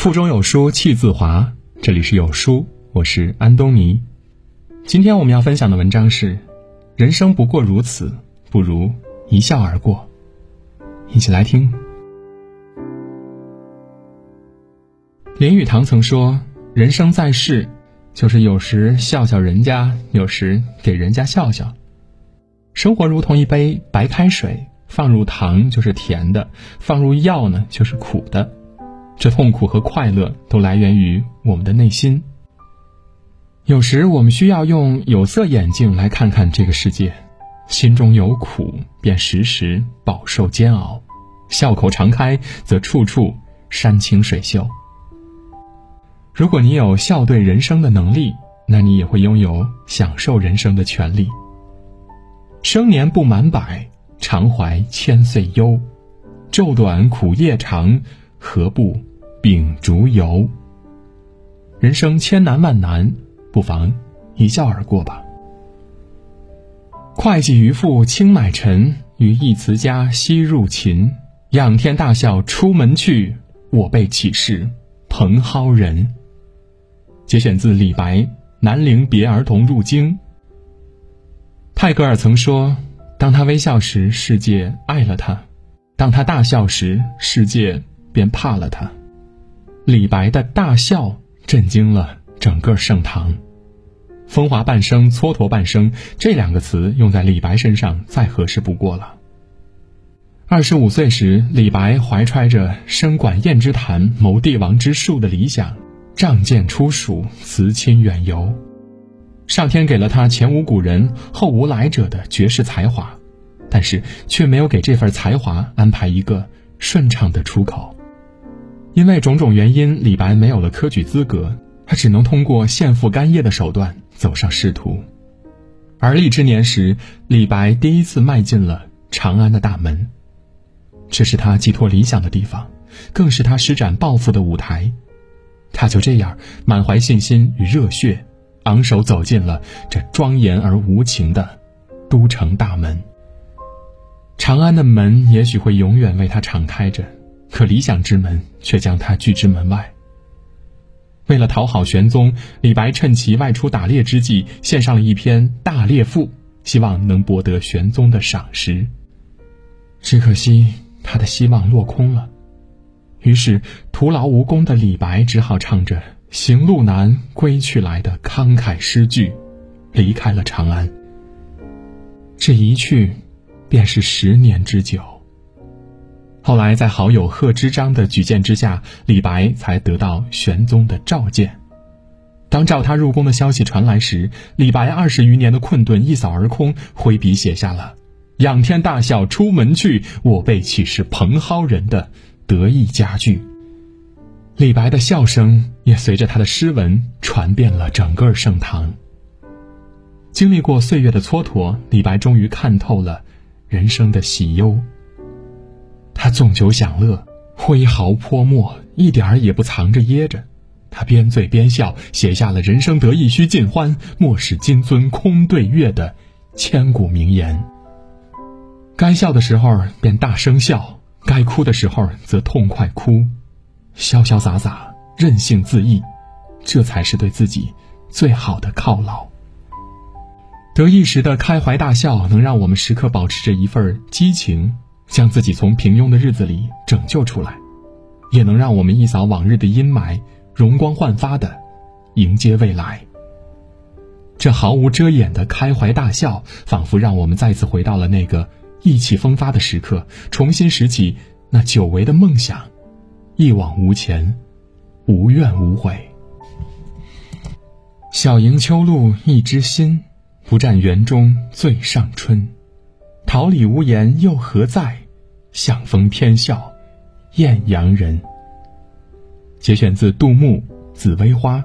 腹中有书气自华，这里是有书，我是安东尼。今天我们要分享的文章是：人生不过如此，不如一笑而过。一起来听。林语堂曾说：“人生在世，就是有时笑笑人家，有时给人家笑笑。生活如同一杯白开水，放入糖就是甜的，放入药呢就是苦的。”这痛苦和快乐都来源于我们的内心。有时我们需要用有色眼镜来看看这个世界，心中有苦，便时时饱受煎熬；笑口常开，则处处山清水秀。如果你有笑对人生的能力，那你也会拥有享受人生的权利。生年不满百，常怀千岁忧。昼短苦夜长，何不？秉烛游。人生千难万难，不妨一笑而过吧。会稽渔父轻买臣，于义慈家西入秦。仰天大笑出门去，我辈岂是蓬蒿人？节选自李白《南陵别儿童入京》。泰戈尔曾说：“当他微笑时，世界爱了他；当他大笑时，世界便怕了他。”李白的大笑震惊了整个盛唐，“风华半生，蹉跎半生”这两个词用在李白身上再合适不过了。二十五岁时，李白怀揣着“身管燕之坛，谋帝王之术”的理想，仗剑出蜀，辞亲远游。上天给了他前无古人、后无来者的绝世才华，但是却没有给这份才华安排一个顺畅的出口。因为种种原因，李白没有了科举资格，他只能通过献赋干谒的手段走上仕途。而立之年时，李白第一次迈进了长安的大门，这是他寄托理想的地方，更是他施展抱负的舞台。他就这样满怀信心与热血，昂首走进了这庄严而无情的都城大门。长安的门也许会永远为他敞开着。可理想之门却将他拒之门外。为了讨好玄宗，李白趁其外出打猎之际，献上了一篇《大猎赋》，希望能博得玄宗的赏识。只可惜他的希望落空了。于是徒劳无功的李白只好唱着“行路难，归去来”的慷慨诗句，离开了长安。这一去，便是十年之久。后来，在好友贺知章的举荐之下，李白才得到玄宗的召见。当召他入宫的消息传来时，李白二十余年的困顿一扫而空，挥笔写下了“仰天大笑出门去，我辈岂是蓬蒿人”的得意佳句。李白的笑声也随着他的诗文传遍了整个盛唐。经历过岁月的蹉跎，李白终于看透了人生的喜忧。他纵酒享乐，挥毫泼墨，一点儿也不藏着掖着。他边醉边笑，写下了“人生得意须尽欢，莫使金樽空对月”的千古名言。该笑的时候便大声笑，该哭的时候则痛快哭，潇潇洒洒，任性恣意，这才是对自己最好的犒劳。得意时的开怀大笑，能让我们时刻保持着一份激情。将自己从平庸的日子里拯救出来，也能让我们一扫往日的阴霾，容光焕发的迎接未来。这毫无遮掩的开怀大笑，仿佛让我们再次回到了那个意气风发的时刻，重新拾起那久违的梦想，一往无前，无怨无悔。小迎秋露一枝新，不占园中最上春。桃李无言又何在？向风偏笑，艳阳人。节选自杜牧《紫薇花》。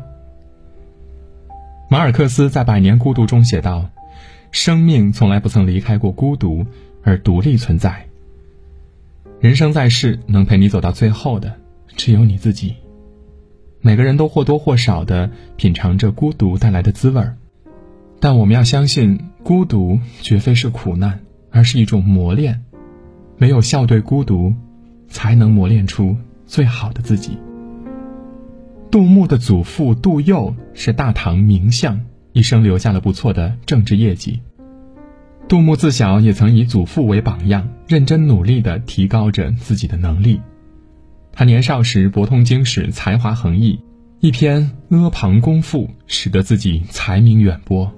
马尔克斯在《百年孤独》中写道：“生命从来不曾离开过孤独，而独立存在。人生在世，能陪你走到最后的，只有你自己。每个人都或多或少的品尝着孤独带来的滋味儿，但我们要相信，孤独绝非是苦难，而是一种磨练。”没有笑对孤独，才能磨练出最好的自己。杜牧的祖父杜佑是大唐名相，一生留下了不错的政治业绩。杜牧自小也曾以祖父为榜样，认真努力地提高着自己的能力。他年少时博通经史，才华横溢，一篇《阿房宫赋》使得自己才名远播。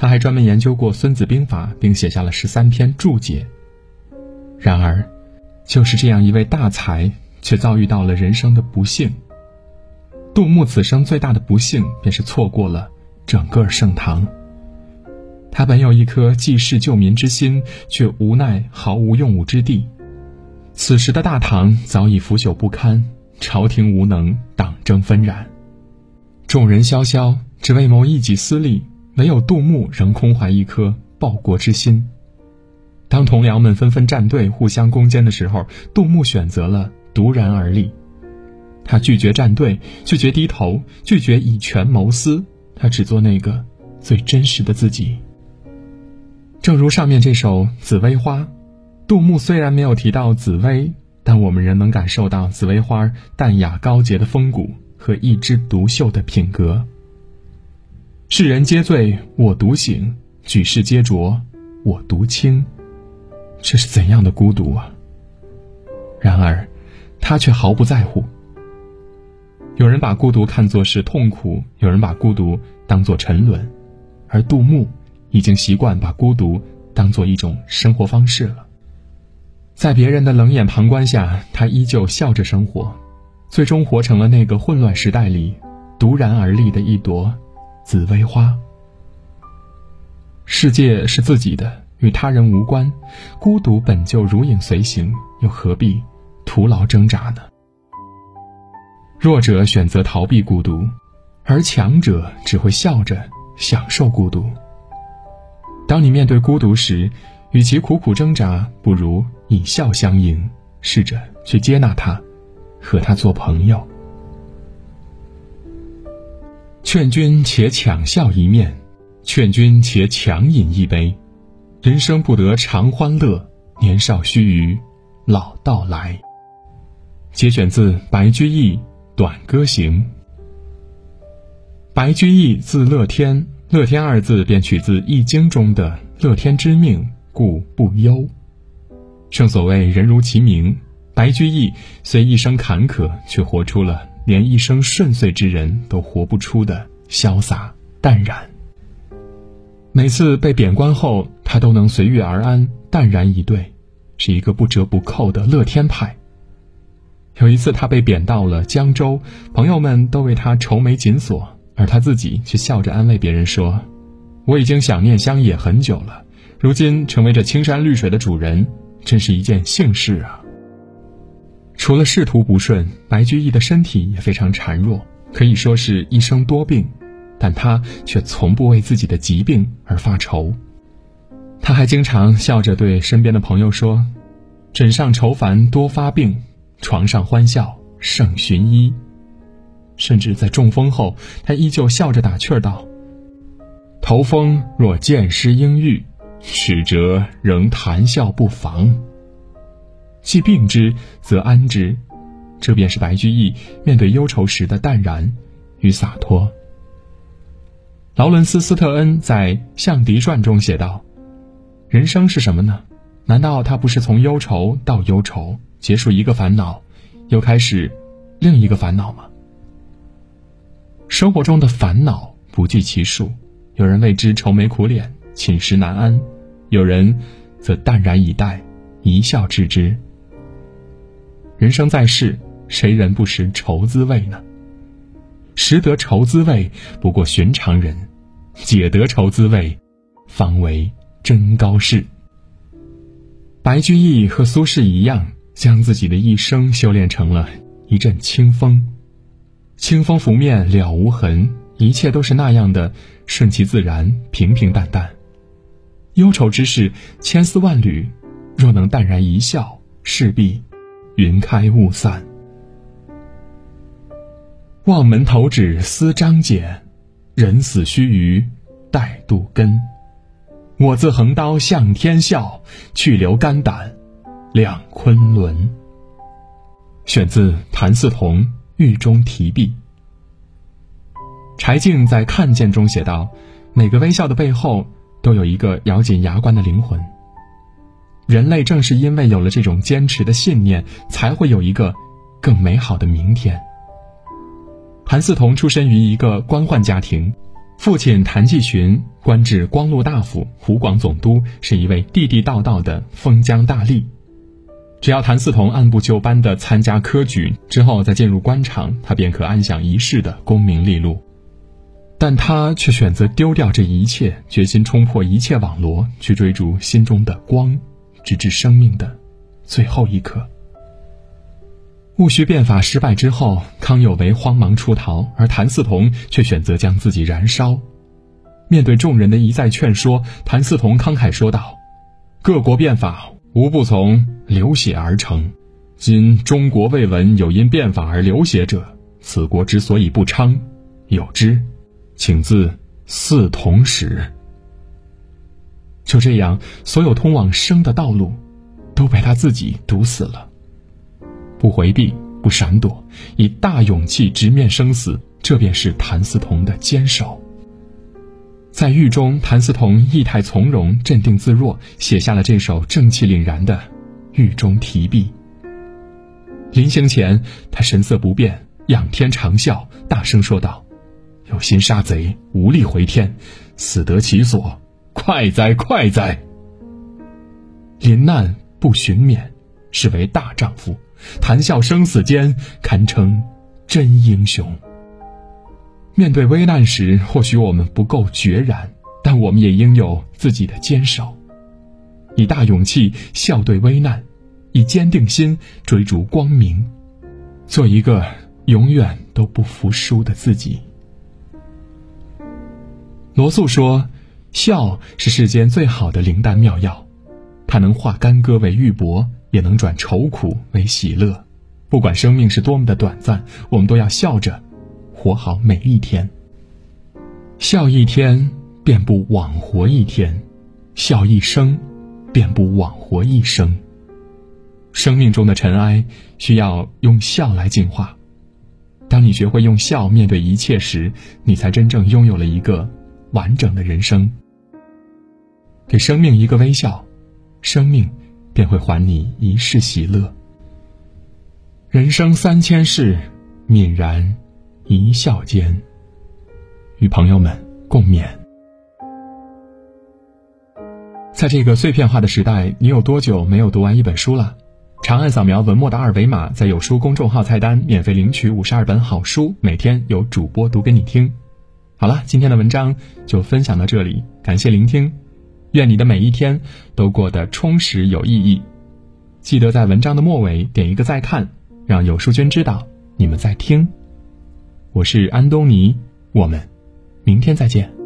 他还专门研究过《孙子兵法》，并写下了十三篇注解。然而，就是这样一位大才，却遭遇到了人生的不幸。杜牧此生最大的不幸，便是错过了整个盛唐。他本有一颗济世救民之心，却无奈毫无用武之地。此时的大唐早已腐朽不堪，朝廷无能，党争纷然，众人萧萧，只为谋一己私利。唯有杜牧仍空怀一颗报国之心。当同僚们纷纷站队，互相攻坚的时候，杜牧选择了独然而立。他拒绝站队，拒绝低头，拒绝以权谋私，他只做那个最真实的自己。正如上面这首《紫薇花》，杜牧虽然没有提到紫薇，但我们仍能感受到紫薇花淡雅高洁的风骨和一枝独秀的品格。世人皆醉我独醒，举世皆浊我独清。这是怎样的孤独啊！然而，他却毫不在乎。有人把孤独看作是痛苦，有人把孤独当作沉沦，而杜牧已经习惯把孤独当做一种生活方式了。在别人的冷眼旁观下，他依旧笑着生活，最终活成了那个混乱时代里独然而立的一朵紫薇花。世界是自己的，与他人无关，孤独本就如影随形，又何必徒劳挣扎呢？弱者选择逃避孤独，而强者只会笑着享受孤独。当你面对孤独时，与其苦苦挣扎，不如以笑相迎，试着去接纳他，和他做朋友。劝君且强笑一面，劝君且强饮一杯。人生不得常欢乐，年少须臾老到来。节选自白居易。短歌行。白居易字乐天，乐天二字便取自《易经》中的“乐天之命，故不忧”。正所谓人如其名，白居易虽一生坎坷，却活出了连一生顺遂之人都活不出的潇洒淡然。每次被贬官后，他都能随遇而安，淡然以对，是一个不折不扣的乐天派。有一次，他被贬到了江州，朋友们都为他愁眉紧锁，而他自己却笑着安慰别人说：“我已经想念乡野很久了，如今成为这青山绿水的主人，真是一件幸事啊。”除了仕途不顺，白居易的身体也非常孱弱，可以说是一生多病，但他却从不为自己的疾病而发愁。他还经常笑着对身边的朋友说：“枕上愁烦多发病。”床上欢笑胜寻医，甚至在中风后，他依旧笑着打趣儿道：“头风若见师应愈，曲折仍谈笑不妨。既病之，则安之。”这便是白居易面对忧愁时的淡然与洒脱。劳伦斯·斯特恩在《象迪传》中写道：“人生是什么呢？难道它不是从忧愁到忧愁？”结束一个烦恼，又开始另一个烦恼吗？生活中的烦恼不计其数，有人为之愁眉苦脸、寝食难安，有人则淡然以待、一笑置之。人生在世，谁人不识愁滋味呢？识得愁滋味，不过寻常人；解得愁滋味，方为真高士。白居易和苏轼一样。将自己的一生修炼成了一阵清风，清风拂面了无痕，一切都是那样的顺其自然、平平淡淡。忧愁之事千丝万缕，若能淡然一笑，势必云开雾散。望门投止思张俭，人死须臾待杜根。我自横刀向天笑，去留肝胆。两昆仑，选自谭嗣同《狱中题壁》。柴静在《看见》中写道：“每个微笑的背后，都有一个咬紧牙关的灵魂。人类正是因为有了这种坚持的信念，才会有一个更美好的明天。”谭嗣同出身于一个官宦家庭，父亲谭继洵官至光禄大夫、湖广总督，是一位地地道道的封疆大吏。只要谭嗣同按部就班地参加科举，之后再进入官场，他便可安享一世的功名利禄。但他却选择丢掉这一切，决心冲破一切网罗，去追逐心中的光，直至生命的最后一刻。戊戌变法失败之后，康有为慌忙出逃，而谭嗣同却选择将自己燃烧。面对众人的一再劝说，谭嗣同慷慨说道：“各国变法。”无不从流血而成，今中国未闻有因变法而流血者，此国之所以不昌，有之，请自嗣同始。就这样，所有通往生的道路，都被他自己堵死了。不回避，不闪躲，以大勇气直面生死，这便是谭嗣同的坚守。在狱中，谭嗣同意态从容、镇定自若，写下了这首正气凛然的《狱中题壁》。临行前，他神色不变，仰天长啸，大声说道：“有心杀贼，无力回天，死得其所，快哉快哉！临难不寻免，是为大丈夫；谈笑生死间，堪称真英雄。”面对危难时，或许我们不够决然，但我们也应有自己的坚守，以大勇气笑对危难，以坚定心追逐光明，做一个永远都不服输的自己。罗素说：“笑是世间最好的灵丹妙药，它能化干戈为玉帛，也能转愁苦为喜乐。不管生命是多么的短暂，我们都要笑着。”活好每一天，笑一天便不枉活一天，笑一生便不枉活一生。生命中的尘埃需要用笑来净化。当你学会用笑面对一切时，你才真正拥有了一个完整的人生。给生命一个微笑，生命便会还你一世喜乐。人生三千事，泯然。一笑间，与朋友们共勉。在这个碎片化的时代，你有多久没有读完一本书了？长按扫描文末的二维码，在有书公众号菜单免费领取五十二本好书，每天有主播读给你听。好了，今天的文章就分享到这里，感谢聆听，愿你的每一天都过得充实有意义。记得在文章的末尾点一个再看，让有书君知道你们在听。我是安东尼，我们明天再见。